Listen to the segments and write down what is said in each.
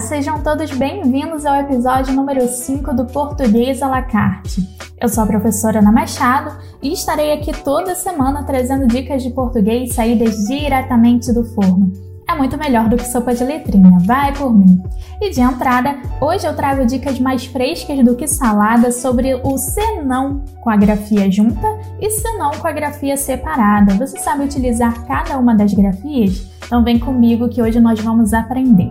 sejam todos bem-vindos ao episódio número 5 do Português à la carte. Eu sou a professora Ana Machado e estarei aqui toda semana trazendo dicas de português saídas diretamente do forno. É muito melhor do que sopa de letrinha, vai por mim. E de entrada, hoje eu trago dicas mais frescas do que salada sobre o senão com a grafia junta e senão com a grafia separada. Você sabe utilizar cada uma das grafias? Então vem comigo que hoje nós vamos aprender.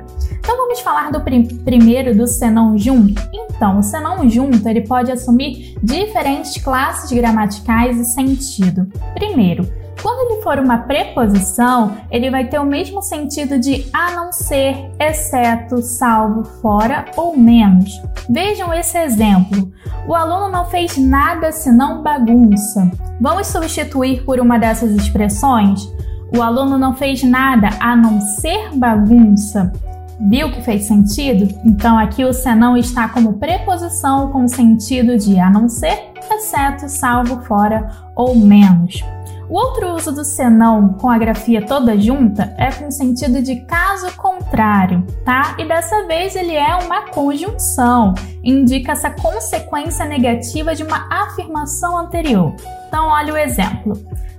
Então falar do prim primeiro do senão junto? Então, o senão junto ele pode assumir diferentes classes gramaticais e sentido. Primeiro, quando ele for uma preposição, ele vai ter o mesmo sentido de a não ser, exceto, salvo, fora ou menos. Vejam esse exemplo. O aluno não fez nada senão bagunça. Vamos substituir por uma dessas expressões? O aluno não fez nada a não ser bagunça. Viu que fez sentido? Então aqui o senão está como preposição com sentido de a não ser, exceto, salvo, fora ou menos. O outro uso do senão com a grafia toda junta é com sentido de caso contrário, tá? E dessa vez ele é uma conjunção, indica essa consequência negativa de uma afirmação anterior. Então, olha o exemplo.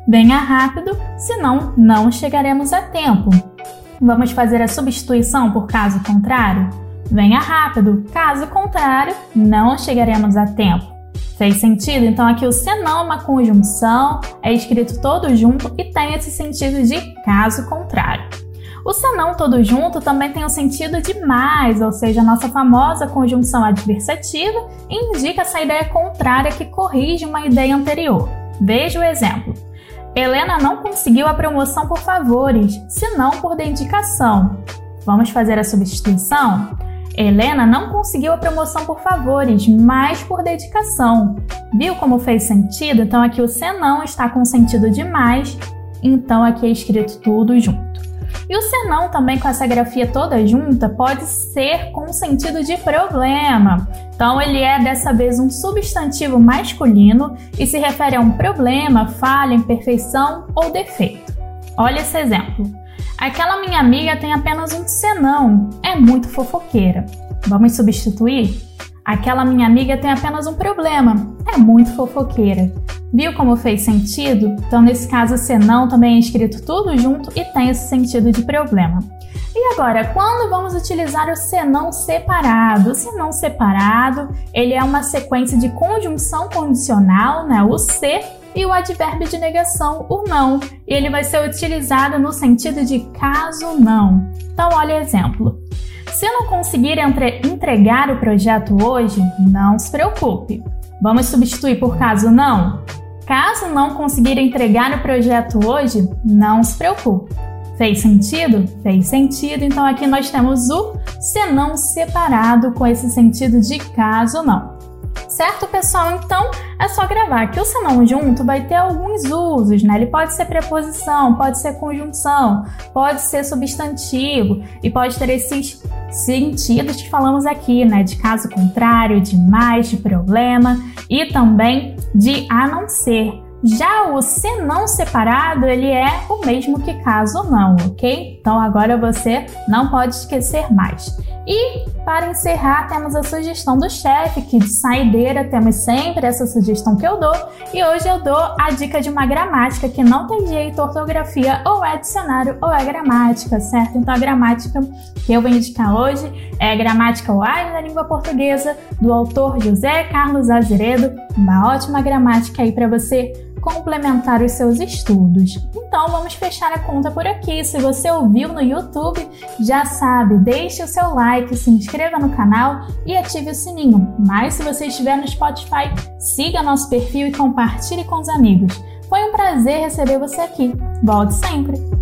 Venha rápido, senão não chegaremos a tempo. Vamos fazer a substituição por caso contrário? Venha rápido, caso contrário, não chegaremos a tempo. Fez sentido? Então aqui o senão é uma conjunção, é escrito todo junto e tem esse sentido de caso contrário. O senão todo junto também tem o sentido de mais, ou seja, a nossa famosa conjunção adversativa indica essa ideia contrária que corrige uma ideia anterior. Veja o exemplo. Helena não conseguiu a promoção por favores, senão por dedicação. Vamos fazer a substituição? Helena não conseguiu a promoção por favores, mas por dedicação. Viu como fez sentido? Então aqui o senão está com sentido de mais, então aqui é escrito tudo junto. E o senão também com essa grafia toda junta pode ser com sentido de problema. Então ele é dessa vez um substantivo masculino e se refere a um problema, falha, imperfeição ou defeito. Olha esse exemplo. Aquela minha amiga tem apenas um senão, é muito fofoqueira. Vamos substituir? Aquela minha amiga tem apenas um problema, é muito fofoqueira. Viu como fez sentido? Então, nesse caso, senão também é escrito tudo junto e tem esse sentido de problema. E agora, quando vamos utilizar o senão separado? O senão separado, ele é uma sequência de conjunção condicional, né? O se e o advérbio de negação, o não. E ele vai ser utilizado no sentido de caso não. Então, olha o exemplo. Se não conseguir entre entregar o projeto hoje, não se preocupe. Vamos substituir por caso não? Caso não conseguir entregar o projeto hoje, não se preocupe. Fez sentido? Fez sentido. Então aqui nós temos o senão separado com esse sentido de caso não. Certo, pessoal? Então é só gravar que o senão junto vai ter alguns usos, né? Ele pode ser preposição, pode ser conjunção, pode ser substantivo e pode ter esses sentidos que falamos aqui, né? De caso contrário, de mais, de problema e também de a não ser. Já o se não separado, ele é o mesmo que caso não, ok? Então agora você não pode esquecer mais. E para encerrar, temos a sugestão do chefe, que de saideira temos sempre essa sugestão que eu dou, e hoje eu dou a dica de uma gramática que não tem jeito, ortografia ou é dicionário ou é gramática, certo? Então a gramática que eu vou indicar hoje é a gramática Wise da língua portuguesa, do autor José Carlos Azeredo, uma ótima gramática aí para você complementar os seus estudos. Então vamos fechar a conta por aqui. Se você ouviu no YouTube, já sabe, deixe o seu like, se inscreva no canal e ative o sininho. Mas se você estiver no Spotify, siga nosso perfil e compartilhe com os amigos. Foi um prazer receber você aqui. Volte sempre!